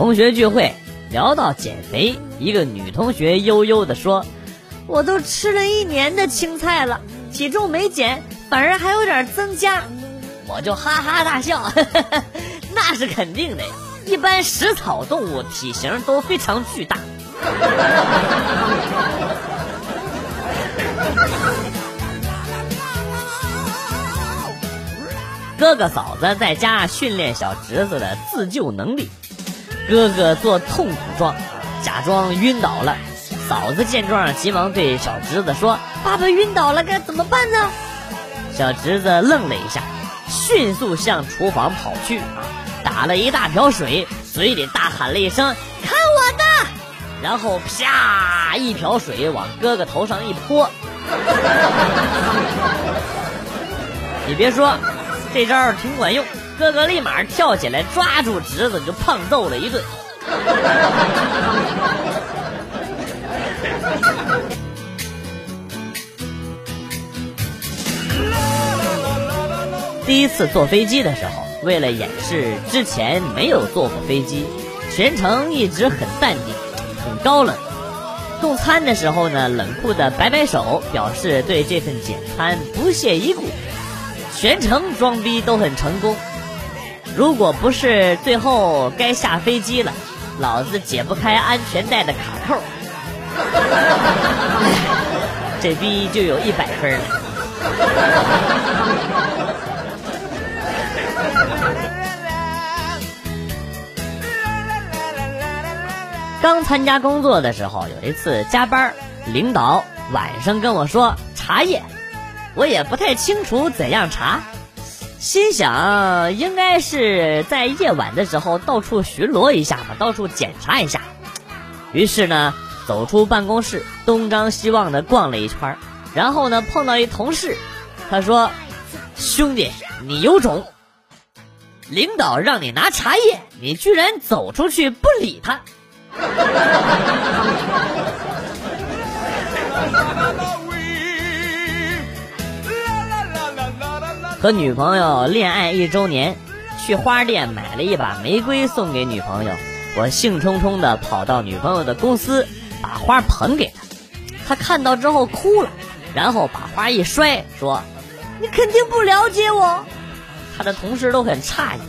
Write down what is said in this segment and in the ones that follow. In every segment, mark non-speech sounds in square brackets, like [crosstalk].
同学聚会聊到减肥，一个女同学悠悠地说：“我都吃了一年的青菜了，体重没减，反而还有点增加。”我就哈哈大笑，[laughs] 那是肯定的。一般食草动物体型都非常巨大。[laughs] 哥哥嫂子在家训练小侄子的自救能力。哥哥做痛苦状，假装晕倒了。嫂子见状，急忙对小侄子说：“爸爸晕倒了，该怎么办呢？”小侄子愣了一下，迅速向厨房跑去，打了一大瓢水，嘴里大喊了一声：“看我的！”然后啪，一瓢水往哥哥头上一泼。[laughs] 你别说。这招挺管用，哥哥立马跳起来抓住侄子就胖揍了一顿。第一次坐飞机的时候，为了掩饰之前没有坐过飞机，全程一直很淡定，很高冷。送餐的时候呢，冷酷的摆摆手，表示对这份简餐不屑一顾。全程装逼都很成功，如果不是最后该下飞机了，老子解不开安全带的卡扣，[laughs] 这逼就有一百分了。刚参加工作的时候，有一次加班，领导晚上跟我说茶叶。我也不太清楚怎样查，心想应该是在夜晚的时候到处巡逻一下吧，到处检查一下。于是呢，走出办公室，东张西望的逛了一圈，然后呢碰到一同事，他说：“兄弟，你有种！领导让你拿茶叶，你居然走出去不理他。”和女朋友恋爱一周年，去花店买了一把玫瑰送给女朋友。我兴冲冲的跑到女朋友的公司，把花捧给她。她看到之后哭了，然后把花一摔，说：“你肯定不了解我。”她的同事都很诧异，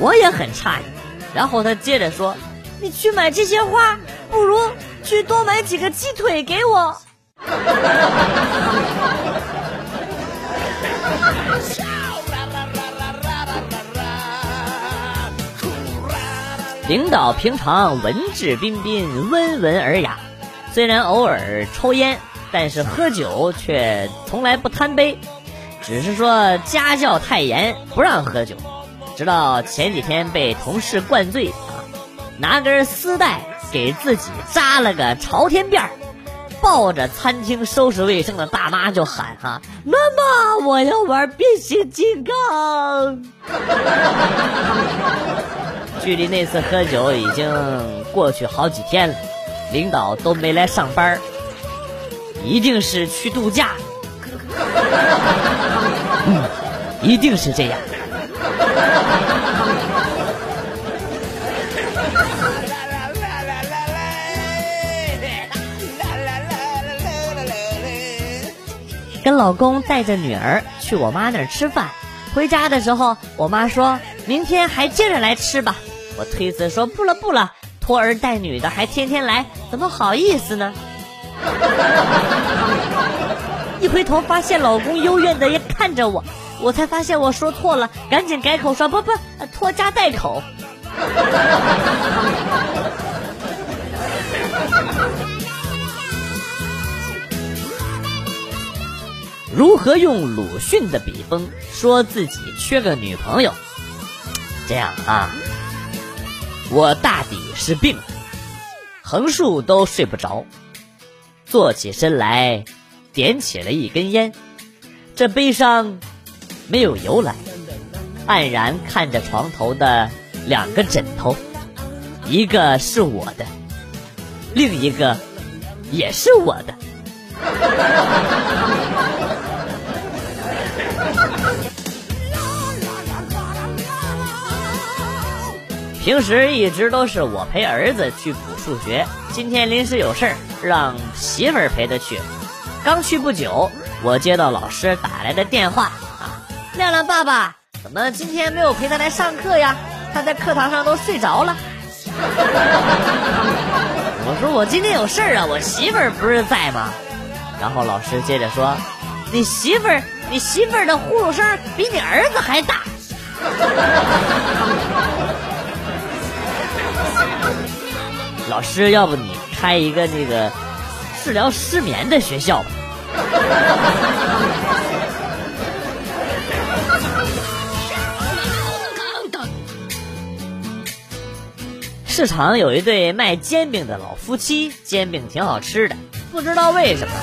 我也很诧异。然后她接着说：“你去买这些花，不如去多买几个鸡腿给我。” [laughs] 领导平常文质彬彬、温文尔雅，虽然偶尔抽烟，但是喝酒却从来不贪杯，只是说家教太严，不让喝酒。直到前几天被同事灌醉啊，拿根丝带给自己扎了个朝天辫儿，抱着餐厅收拾卫生的大妈就喊：“哈，妈妈，我要玩变形金刚。”距离那次喝酒已经过去好几天了，领导都没来上班一定是去度假。嗯，一定是这样。跟老公带着女儿去我妈那儿吃饭，回家的时候，我妈说明天还接着来吃吧。我推辞说不了不了，拖儿带女的还天天来，怎么好意思呢？[laughs] 一回头发现老公幽怨的也看着我，我才发现我说错了，赶紧改口说不不，拖家带口。[laughs] 如何用鲁迅的笔锋说自己缺个女朋友？这样啊。我大抵是病，横竖都睡不着，坐起身来，点起了一根烟。这悲伤没有由来，黯然看着床头的两个枕头，一个是我的，另一个也是我的。平时一直都是我陪儿子去补数学，今天临时有事儿，让媳妇儿陪他去。刚去不久，我接到老师打来的电话啊，亮亮爸爸，怎么今天没有陪他来上课呀？他在课堂上都睡着了。我说我今天有事儿啊，我媳妇儿不是在吗？然后老师接着说，你媳妇儿，你媳妇儿的呼噜声比你儿子还大。老师，要不你开一个那个治疗失眠的学校吧？[laughs] 市场有一对卖煎饼的老夫妻，煎饼挺好吃的，不知道为什么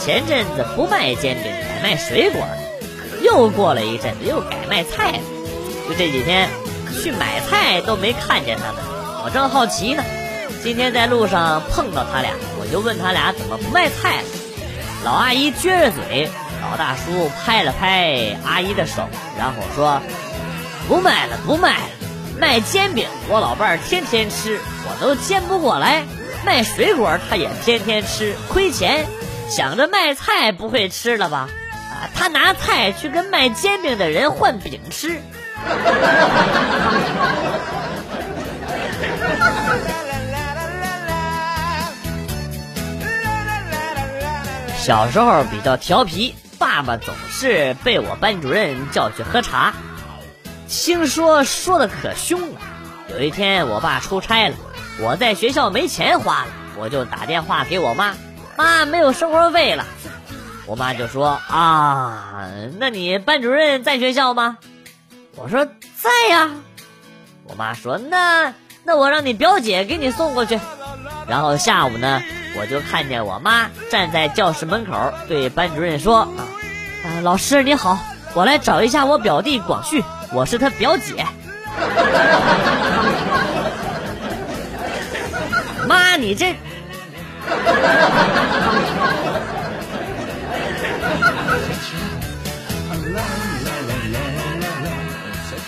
前阵子不卖煎饼，改卖水果了。又过了一阵子，又改卖菜了。就这几天去买菜都没看见他们，我正好奇呢。今天在路上碰到他俩，我就问他俩怎么不卖菜了。老阿姨撅着嘴，老大叔拍了拍阿姨的手，然后说：“不卖了，不卖了。卖煎饼，我老伴儿天天吃，我都煎不过来；卖水果，他也天天吃，亏钱。想着卖菜不会吃了吧？啊，他拿菜去跟卖煎饼的人换饼吃。”小时候比较调皮，爸爸总是被我班主任叫去喝茶，听说说的可凶了。有一天我爸出差了，我在学校没钱花了，我就打电话给我妈，妈没有生活费了。我妈就说啊，那你班主任在学校吗？我说在呀。我妈说那那我让你表姐给你送过去。然后下午呢？我就看见我妈站在教室门口，对班主任说：“啊，老师你好，我来找一下我表弟广旭，我是他表姐。[laughs] ”妈，你这……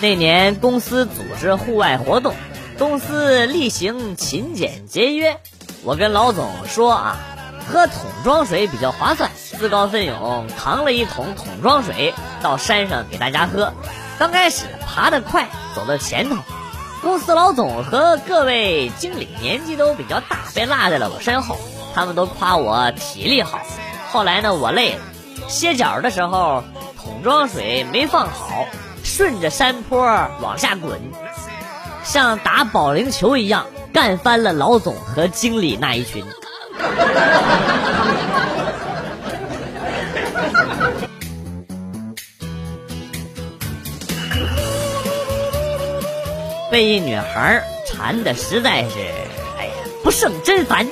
那年公司组织户外活动，公司例行勤俭节约。我跟老总说啊，喝桶装水比较划算，自告奋勇扛了一桶桶装水到山上给大家喝。刚开始爬得快，走到前头，公司老总和各位经理年纪都比较大，被落在了我身后。他们都夸我体力好。后来呢，我累了，歇脚的时候，桶装水没放好，顺着山坡往下滚，像打保龄球一样。干翻了老总和经理那一群。被一女孩缠的实在是，哎呀，不胜真烦。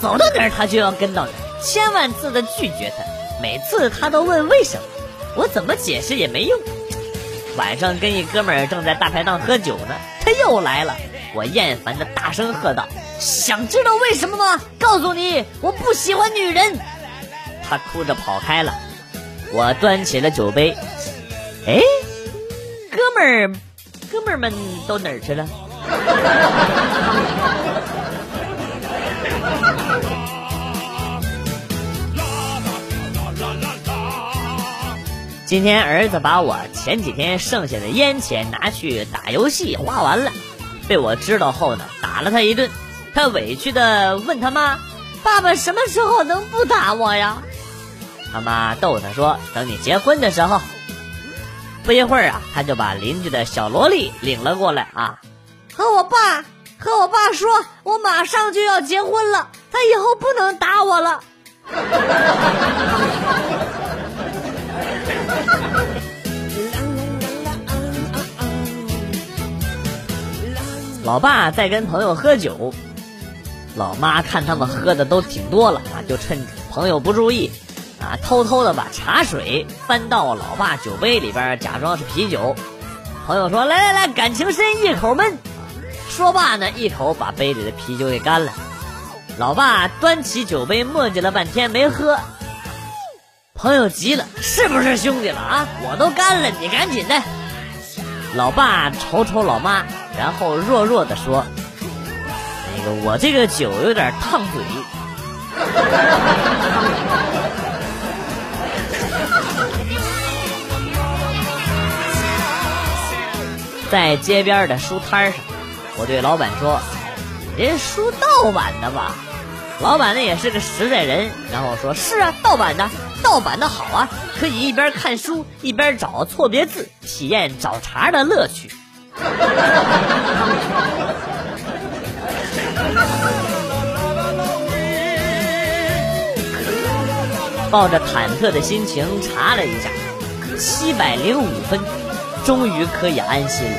走到哪儿他就要跟到哪儿，千万次的拒绝他，每次他都问为什么，我怎么解释也没用。晚上跟一哥们儿正在大排档喝酒呢，他又来了。我厌烦的大声喝道：“想知道为什么吗？告诉你，我不喜欢女人。”他哭着跑开了。我端起了酒杯，哎，哥们儿，哥们儿们都哪儿去了？今天儿子把我前几天剩下的烟钱拿去打游戏花完了。被我知道后呢，打了他一顿。他委屈的问他妈：“爸爸什么时候能不打我呀？”他妈逗他说：“等你结婚的时候。”不一会儿啊，他就把邻居的小萝莉领了过来啊，和我爸和我爸说：“我马上就要结婚了，他以后不能打我了。” [laughs] 老爸在跟朋友喝酒，老妈看他们喝的都挺多了啊，就趁朋友不注意，啊，偷偷的把茶水翻到老爸酒杯里边，假装是啤酒。朋友说：“来来来，感情深，一口闷。”说罢呢，一口把杯里的啤酒给干了。老爸端起酒杯，磨叽了半天没喝。朋友急了：“是不是兄弟了啊？我都干了，你赶紧的。”老爸瞅瞅老妈。然后弱弱的说：“那个我这个酒有点烫嘴。[laughs] ”在街边的书摊上，我对老板说：“这书盗版的吧？”老板呢也是个实在人，然后说：“是啊，盗版的，盗版的好啊，可以一边看书一边找错别字，体验找茬的乐趣。” [laughs] 抱着忐忑的心情查了一下，七百零五分，终于可以安心了。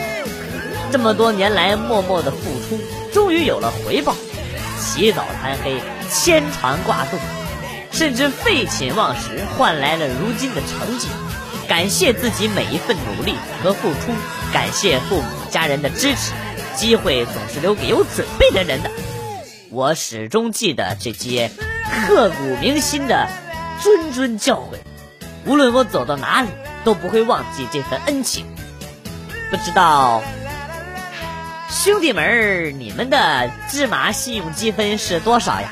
这么多年来默默的付出，终于有了回报。起早贪黑，牵肠挂肚，甚至废寝忘食，换来了如今的成绩。感谢自己每一份努力和付出，感谢父母家人的支持。机会总是留给有准备的人的。我始终记得这些刻骨铭心的谆谆教诲，无论我走到哪里，都不会忘记这份恩情。不知道。兄弟们，你们的芝麻信用积分是多少呀？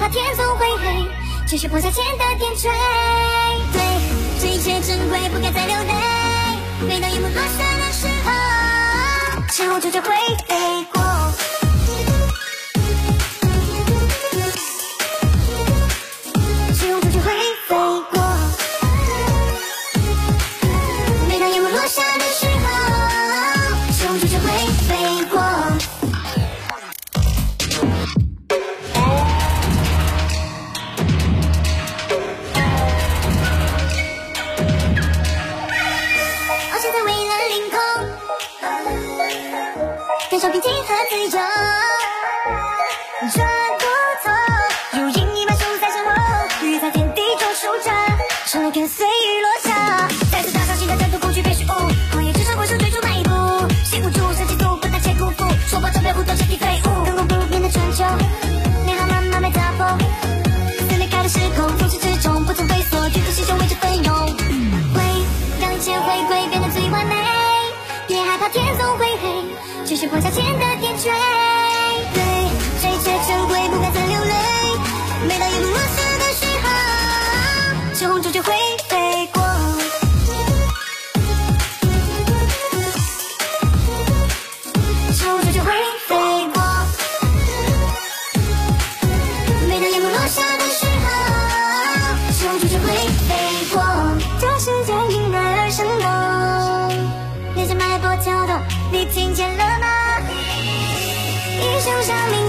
怕天总会黑，继续放下前的点缀。对，这一切珍贵，不该再流泪。每当夜幕落下的时候。小总会黑，只是破晓前的点缀。对。你听见了吗？一声响。